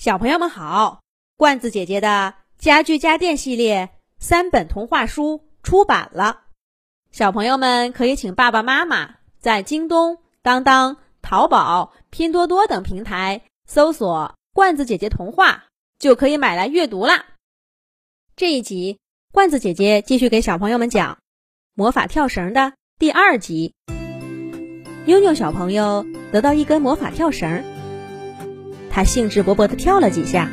小朋友们好，罐子姐姐的家具家电系列三本童话书出版了，小朋友们可以请爸爸妈妈在京东、当当、淘宝、拼多多等平台搜索“罐子姐姐童话”，就可以买来阅读啦。这一集，罐子姐姐继续给小朋友们讲《魔法跳绳》的第二集。妞妞小朋友得到一根魔法跳绳。他兴致勃勃地跳了几下，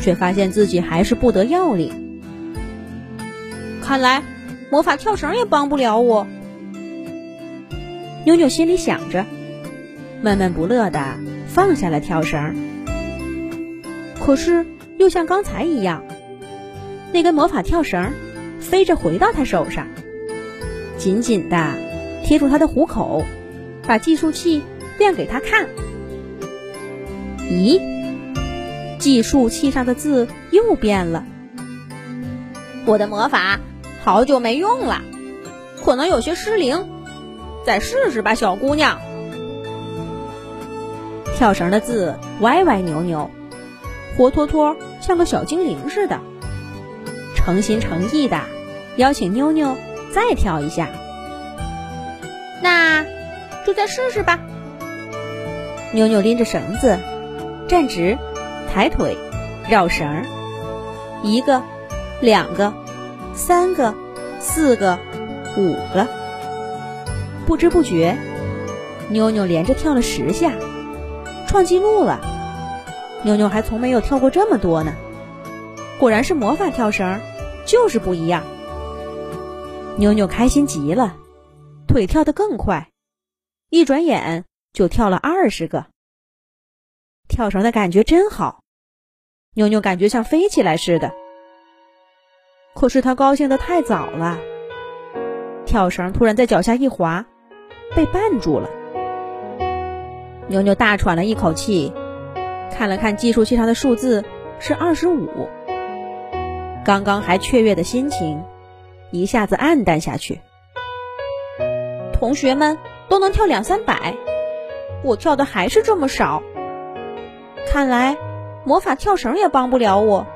却发现自己还是不得要领。看来魔法跳绳也帮不了我。妞妞心里想着，闷闷不乐地放下了跳绳。可是又像刚才一样，那根魔法跳绳飞着回到他手上，紧紧地贴住他的虎口，把计数器亮给他看。咦，计数器上的字又变了。我的魔法好久没用了，可能有些失灵，再试试吧，小姑娘。跳绳的字歪歪扭扭，活脱脱像个小精灵似的，诚心诚意的邀请妞妞再跳一下。那就再试试吧。妞妞拎着绳子。站直，抬腿，绕绳儿，一个，两个，三个，四个，五个，不知不觉，妞妞连着跳了十下，创纪录了。妞妞还从没有跳过这么多呢，果然是魔法跳绳，就是不一样。妞妞开心极了，腿跳得更快，一转眼就跳了二十个。跳绳的感觉真好，妞妞感觉像飞起来似的。可是她高兴的太早了，跳绳突然在脚下一滑，被绊住了。妞妞大喘了一口气，看了看计数器上的数字是二十五，刚刚还雀跃的心情一下子暗淡下去。同学们都能跳两三百，我跳的还是这么少。看来，魔法跳绳也帮不了我。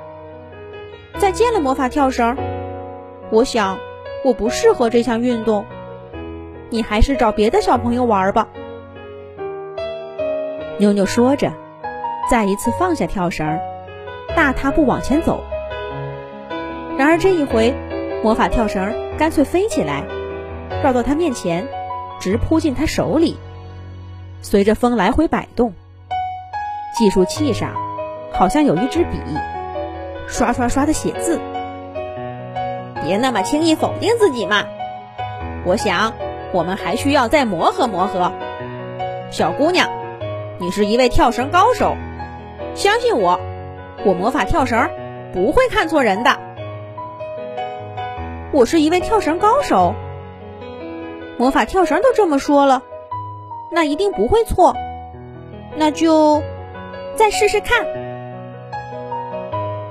再见了，魔法跳绳。我想，我不适合这项运动。你还是找别的小朋友玩吧。妞妞说着，再一次放下跳绳，大踏步往前走。然而这一回，魔法跳绳干脆飞起来，绕到他面前，直扑进他手里，随着风来回摆动。计数器上好像有一支笔，刷刷刷的写字。别那么轻易否定自己嘛！我想我们还需要再磨合磨合。小姑娘，你是一位跳绳高手，相信我，我魔法跳绳不会看错人的。我是一位跳绳高手，魔法跳绳都这么说了，那一定不会错。那就。再试试看。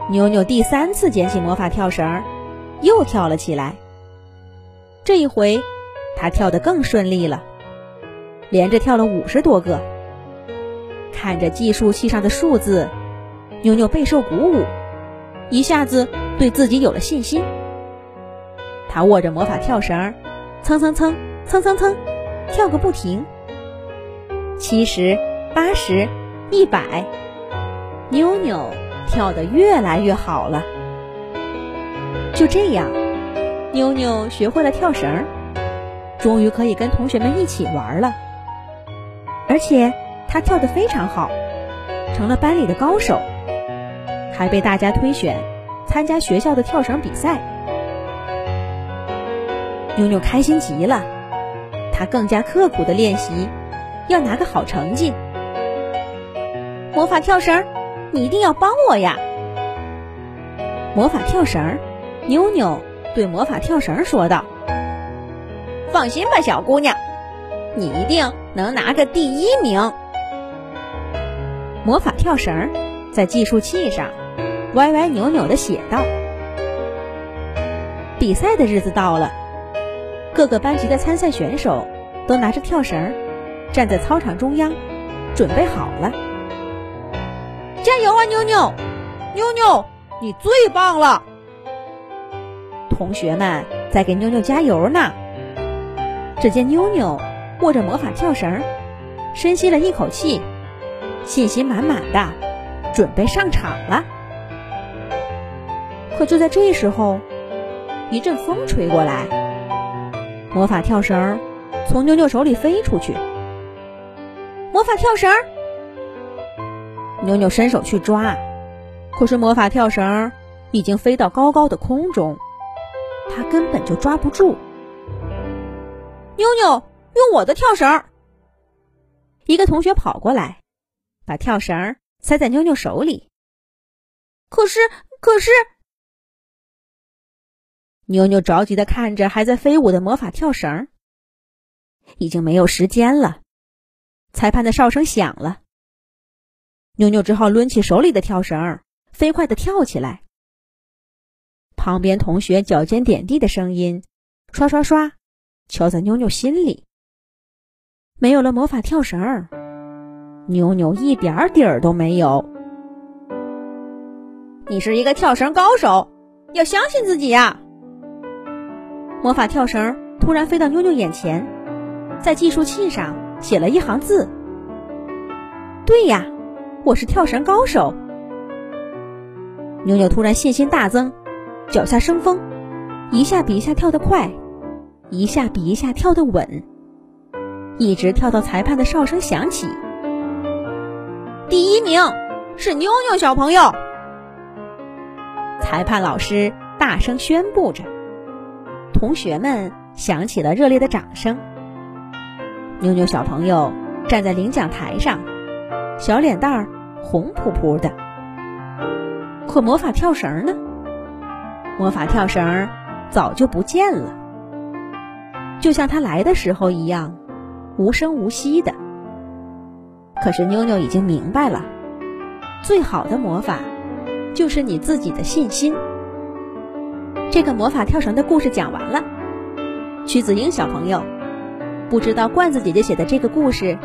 妞妞第三次捡起魔法跳绳，又跳了起来。这一回，她跳得更顺利了，连着跳了五十多个。看着计数器上的数字，妞妞备受鼓舞，一下子对自己有了信心。她握着魔法跳绳，蹭蹭蹭蹭蹭蹭，跳个不停。七十，八十。一百，妞妞跳得越来越好了。就这样，妞妞学会了跳绳，终于可以跟同学们一起玩了。而且她跳得非常好，成了班里的高手，还被大家推选参加学校的跳绳比赛。妞妞开心极了，她更加刻苦的练习，要拿个好成绩。魔法跳绳，你一定要帮我呀！魔法跳绳，妞妞对魔法跳绳说道：“放心吧，小姑娘，你一定能拿个第一名。”魔法跳绳在计数器上歪歪扭扭的写道：“比赛的日子到了，各个班级的参赛选手都拿着跳绳，站在操场中央，准备好了。”加油啊，妞妞！妞妞，你最棒了！同学们在给妞妞加油呢。只见妞妞握着魔法跳绳，深吸了一口气，信心满满的，准备上场了。可就在这时候，一阵风吹过来，魔法跳绳从妞妞手里飞出去。魔法跳绳，妞妞伸手去抓，可是魔法跳绳已经飞到高高的空中，她根本就抓不住。妞妞用我的跳绳，一个同学跑过来，把跳绳塞在妞妞手里。可是，可是。妞妞着急的看着还在飞舞的魔法跳绳，已经没有时间了。裁判的哨声响了，妞妞只好抡起手里的跳绳，飞快的跳起来。旁边同学脚尖点地的声音，刷刷刷，敲在妞妞心里。没有了魔法跳绳，妞妞一点底儿都没有。你是一个跳绳高手，要相信自己呀！魔法跳绳突然飞到妞妞眼前，在计数器上写了一行字。对呀，我是跳绳高手。妞妞突然信心大增，脚下生风，一下比一下跳得快，一下比一下跳得稳，一直跳到裁判的哨声响起。第一名是妞妞小朋友。裁判老师大声宣布着。同学们响起了热烈的掌声。妞妞小朋友站在领奖台上，小脸蛋儿红扑扑的。可魔法跳绳呢？魔法跳绳早就不见了，就像它来的时候一样，无声无息的。可是妞妞已经明白了，最好的魔法就是你自己的信心。这个魔法跳绳的故事讲完了，曲子英小朋友，不知道罐子姐姐写的这个故事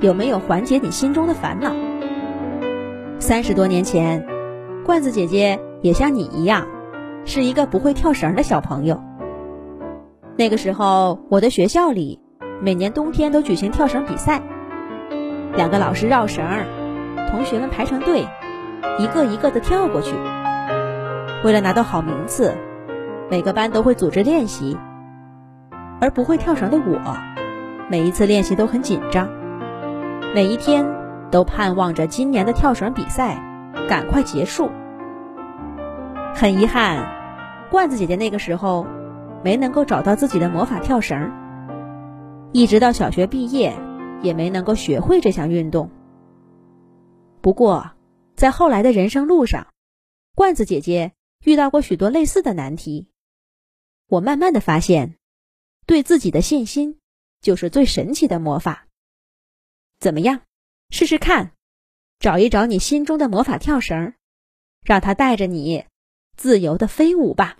有没有缓解你心中的烦恼？三十多年前，罐子姐姐也像你一样，是一个不会跳绳的小朋友。那个时候，我的学校里每年冬天都举行跳绳比赛，两个老师绕绳，同学们排成队，一个一个的跳过去，为了拿到好名次。每个班都会组织练习，而不会跳绳的我，每一次练习都很紧张，每一天都盼望着今年的跳绳比赛赶快结束。很遗憾，罐子姐姐那个时候没能够找到自己的魔法跳绳，一直到小学毕业也没能够学会这项运动。不过，在后来的人生路上，罐子姐姐遇到过许多类似的难题。我慢慢的发现，对自己的信心就是最神奇的魔法。怎么样，试试看，找一找你心中的魔法跳绳，让它带着你自由的飞舞吧。